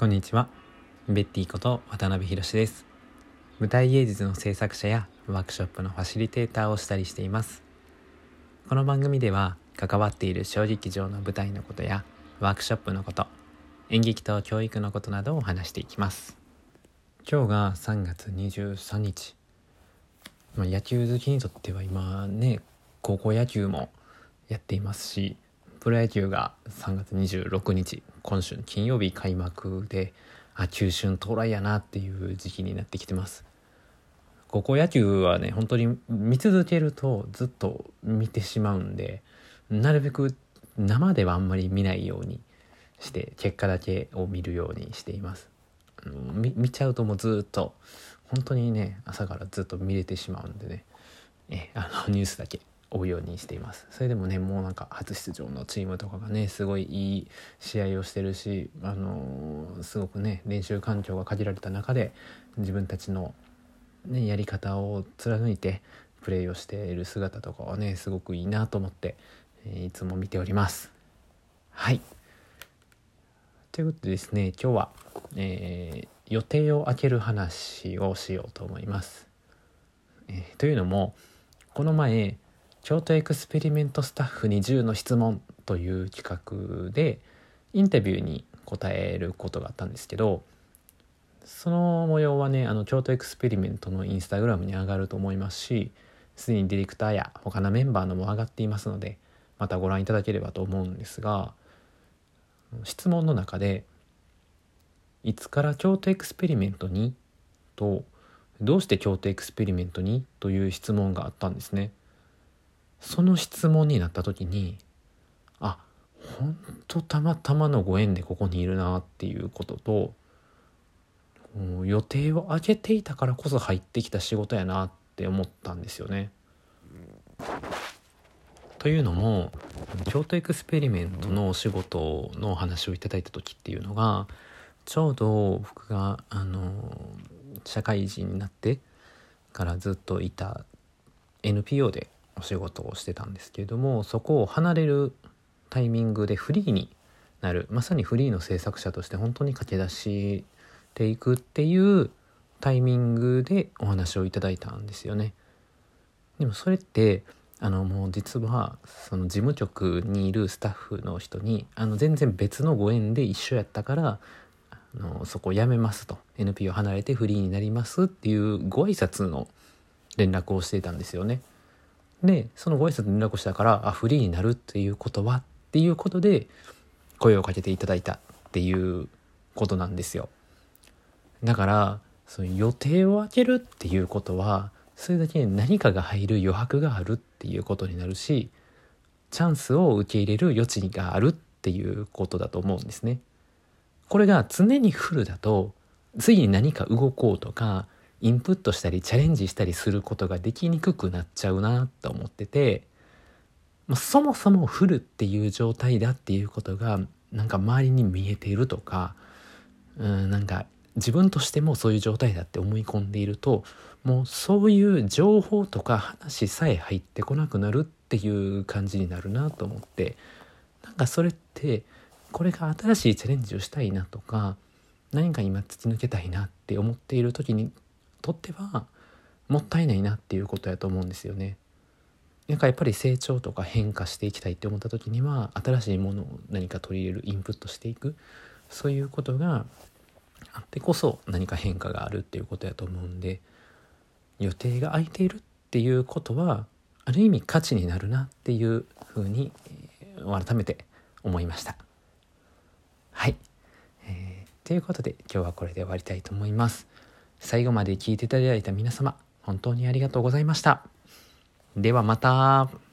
こんにちは。ベッティこと渡辺博です。舞台芸術の制作者やワークショップのファシリテーターをしたりしています。この番組では関わっている小劇場の舞台のことやワークショップのこと演劇と教育のことなどを話していきます。今日が3月23日、まあ、野球好きにとっては今ね高校野球もやっていますしプロ野球が3月26日今週金曜日開幕であ中春到来やなっていう時期になってきてます。高校野球はね本当に見続けるとずっと見てしまうんでなるべく生ではあんまり見ないようにして結果だけを見るようにしています。見見ちゃうともうずっと本当にね朝からずっと見れてしまうんでね。えあのニュースだけ。追うようにしています。それでもねもうなんか初出場のチームとかがねすごいいい試合をしてるしあのー、すごくね練習環境が限られた中で自分たちの、ね、やり方を貫いてプレーをしている姿とかはねすごくいいなと思って、え、いつも見ております。はい。ということでですね今日は、えー、予定を空ける話をしようと思います、えー、というのもこの前京都エクスペリメントスタッフに10の質問という企画でインタビューに答えることがあったんですけどその模様はねあの京都エクスペリメントのインスタグラムに上がると思いますしすでにディレクターや他のメンバーのも上がっていますのでまたご覧いただければと思うんですが質問の中で「いつから京都エクスペリメントに?」と「どうして京都エクスペリメントに?」という質問があったんですね。その質問になった時にあ本当たまたまのご縁でここにいるなっていうことと予定を空けていたからこそ入ってきた仕事やなって思ったんですよね。というのも京都エクスペリメントのお仕事のお話をいただいた時っていうのがちょうど僕があの社会人になってからずっといた NPO でお仕事をしてたんですけれどもそこを離れるタイミングでフリーになるまさにフリーの制作者として本当に駆け出していくっていうタイミングでお話をいただいたんですよね。でもそれってあのもう実はその事務局にいるスタッフの人にあの全然別のご縁で一緒やったからあのそこを辞めますと NPO 離れてフリーになりますっていうご挨拶の連絡をしていたんですよね。でそのご挨拶連絡したからあフリーになるっていうことはっていうことで声をかけていただいたっていうことなんですよだからその予定を空けるっていうことはそれだけ何かが入る余白があるっていうことになるしチャンスを受け入れる余地があるっていうことだと思うんですね。これが常にフルだと次に何か動こうとかインプットしたりチャレンジしたりすることができにくくなっちゃうなと思ってて、まあ、そもそもフルっていう状態だっていうことがなんか周りに見えているとかうんなんか自分としてもそういう状態だって思い込んでいるともうそういう情報とか話さえ入ってこなくなるっていう感じになるなと思ってなんかそれってこれが新しいチャレンジをしたいなとか何か今突き抜けたいなって思っている時にとってはもったいないなっていうことやと思うんですよね。なんかやっぱり成長とか変化していきたいって思った時には新しいものを何か取り入れるインプットしていくそういうことがあってこそ何か変化があるっていうことやと思うんで予定が空いているっていうことはある意味価値になるなっていうふうに改めて思いました。はい、えー、ということで今日はこれで終わりたいと思います。最後まで聞いていただいた皆様、本当にありがとうございました。ではまた。